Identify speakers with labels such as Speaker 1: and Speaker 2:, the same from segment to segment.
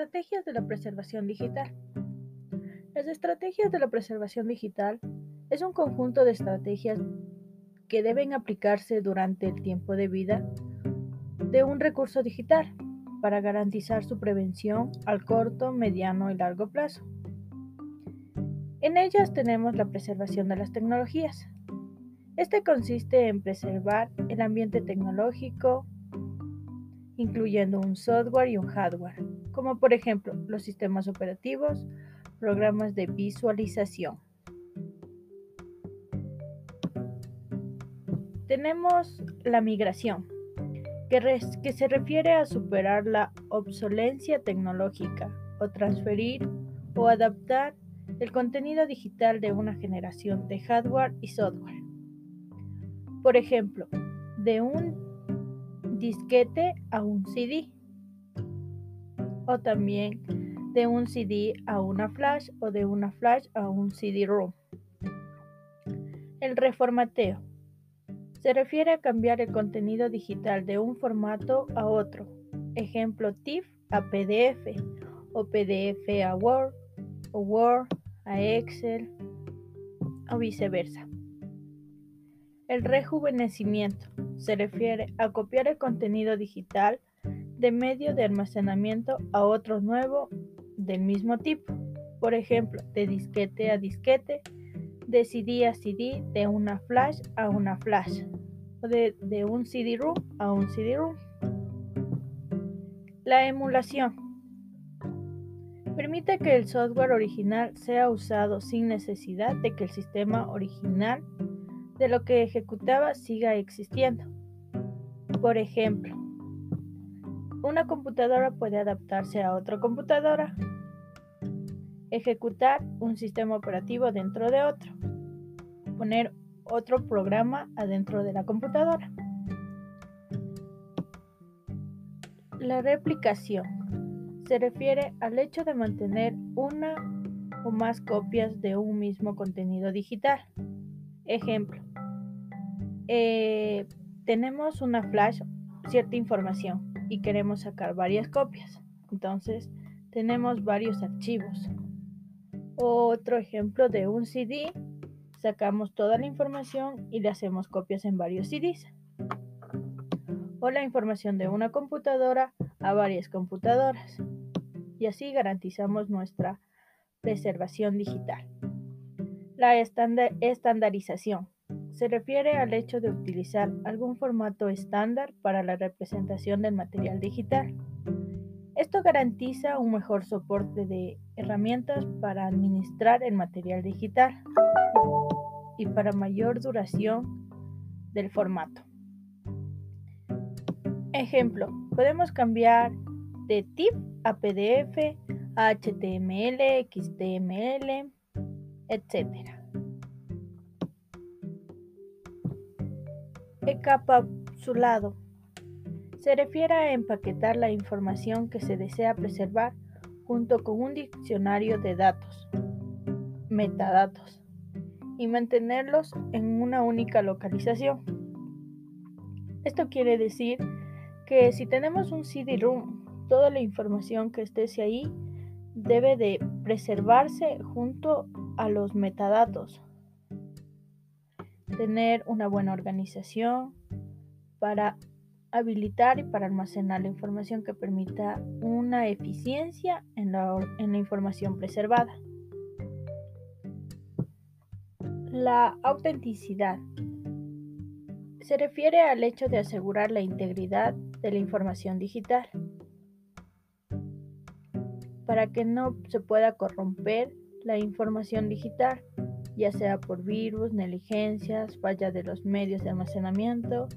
Speaker 1: Estrategias de la preservación digital. Las estrategias de la preservación digital es un conjunto de estrategias que deben aplicarse durante el tiempo de vida de un recurso digital para garantizar su prevención al corto, mediano y largo plazo. En ellas tenemos la preservación de las tecnologías. Este consiste en preservar el ambiente tecnológico, incluyendo un software y un hardware, como por ejemplo los sistemas operativos, programas de visualización. Tenemos la migración, que, se refiere a superar la obsolencia tecnológica o transferir o adaptar el contenido digital de una generación de hardware y software. Por ejemplo, de un disquete a un CD o también de un CD a una flash o de una flash a un CD-ROM. El reformateo se refiere a cambiar el contenido digital de un formato a otro, ejemplo TIFF a PDF o PDF a Word o Word a Excel o viceversa. El rejuvenecimiento se refiere a copiar el contenido digital de medio de almacenamiento a otro nuevo del mismo tipo. Por ejemplo, de disquete a disquete, de CD a CD, de una flash a una flash, o de, de un CD-ROOM a un CD-ROOM. La emulación permite que el software original sea usado sin necesidad de que el sistema original de lo que ejecutaba siga existiendo. Por ejemplo, una computadora puede adaptarse a otra computadora, ejecutar un sistema operativo dentro de otro, poner otro programa adentro de la computadora. La replicación se refiere al hecho de mantener una o más copias de un mismo contenido digital. Ejemplo, eh, tenemos una flash, cierta información, y queremos sacar varias copias. Entonces tenemos varios archivos. Otro ejemplo de un CD, sacamos toda la información y le hacemos copias en varios CDs. O la información de una computadora a varias computadoras. Y así garantizamos nuestra preservación digital. La estandarización se refiere al hecho de utilizar algún formato estándar para la representación del material digital. Esto garantiza un mejor soporte de herramientas para administrar el material digital y para mayor duración del formato. Ejemplo, podemos cambiar de TIP a PDF, a HTML, XML, etc. Encapsulado. Se refiere a empaquetar la información que se desea preservar junto con un diccionario de datos, metadatos, y mantenerlos en una única localización. Esto quiere decir que si tenemos un CD-ROOM, toda la información que esté ahí debe de preservarse junto a los metadatos tener una buena organización para habilitar y para almacenar la información que permita una eficiencia en la, información preservada. La autenticidad se refiere al hecho de asegurar la integridad de la información digital para que no se pueda corromper la información digital ya sea por virus, negligencias, falla de los medios de almacenamiento,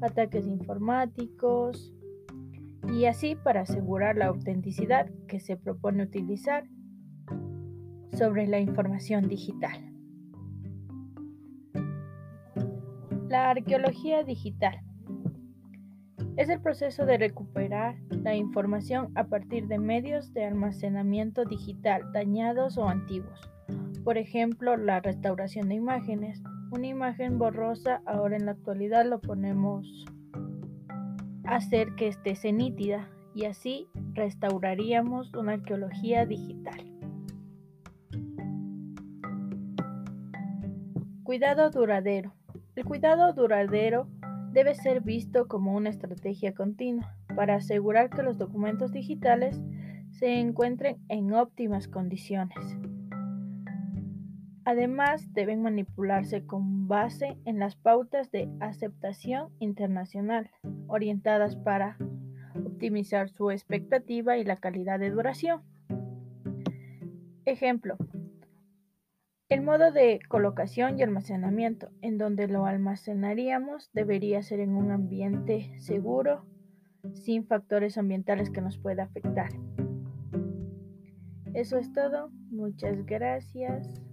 Speaker 1: ataques informáticos y así para asegurar la autenticidad que se propone utilizar sobre la información digital. La arqueología digital es el proceso de recuperar la información a partir de medios de almacenamiento digital dañados o antiguos por ejemplo, la restauración de imágenes. Una imagen borrosa, ahora en la actualidad lo ponemos a hacer que esté nítida y así restauraríamos una arqueología digital. Cuidado duradero. El cuidado duradero debe ser visto como una estrategia continua para asegurar que los documentos digitales se encuentren en óptimas condiciones. Además, deben manipularse con base en las pautas de aceptación internacional, orientadas para optimizar su expectativa y la calidad de duración. Ejemplo, el modo de colocación y almacenamiento, en donde lo almacenaríamos, debería ser en un ambiente seguro, sin factores ambientales que nos pueda afectar. Eso es todo. Muchas gracias.